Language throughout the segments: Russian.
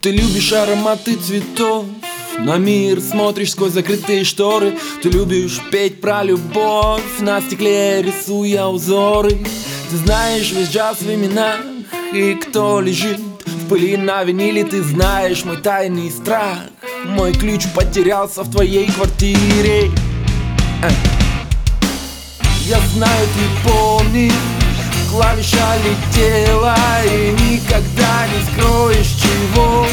Ты любишь ароматы цветов на мир смотришь сквозь закрытые шторы. Ты любишь петь про любовь На стекле рисуя узоры. Ты знаешь весь джаз в именах И кто лежит в пыли на виниле Ты знаешь мой тайный страх. Мой ключ потерялся в твоей квартире. Э. Я знаю, ты помнишь Клавиша летела И никогда не скроешь чего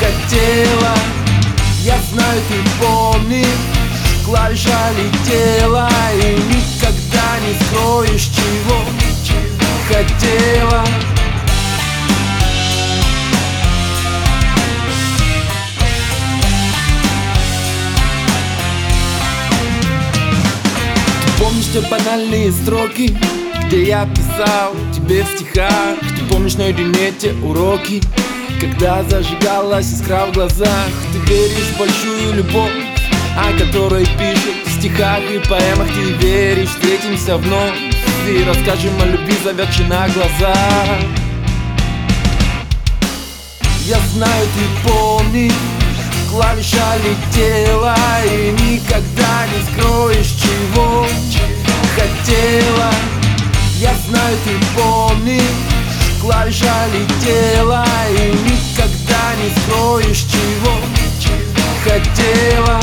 хотела. Я знаю, ты помнишь Клавиша летела И никогда не скроешь чего хотела. Помнишь те банальные строки Где я писал тебе в стихах? Ты помнишь наедине те уроки? Когда зажигалась искра в глазах? Ты веришь в большую любовь О которой пишут в стихах и поэмах? Ты веришь, встретимся вновь И расскажем о любви, заведшей на глаза Я знаю, ты помнишь Клавиша летела И никогда не скроешь, чего летела И никогда не скроешь чего. Хотела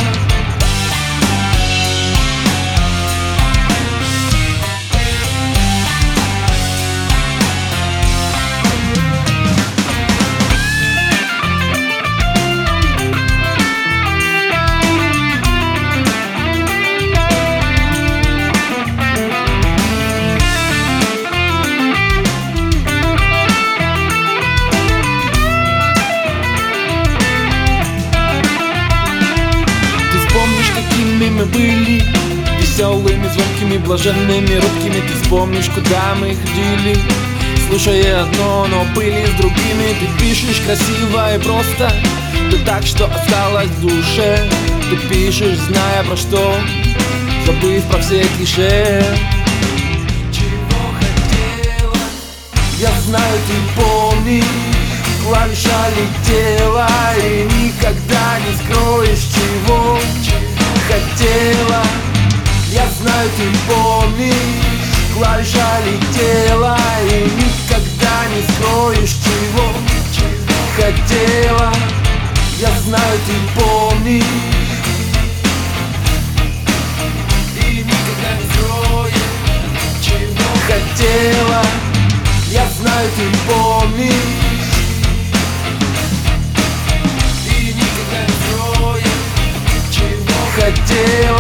мы были Веселыми, звонкими, блаженными, робкими. Ты вспомнишь, куда мы ходили Слушая одно, но были с другими. Ты пишешь красиво и просто Ты так, что осталось в душе. Ты пишешь, зная про что Забыв про все клише. Я знаю, ты помнишь Клавиша летела И никогда Я знаю, ты помнишь. И никогда не скроешь чего хотела. Я знаю, ты помнишь. Хотел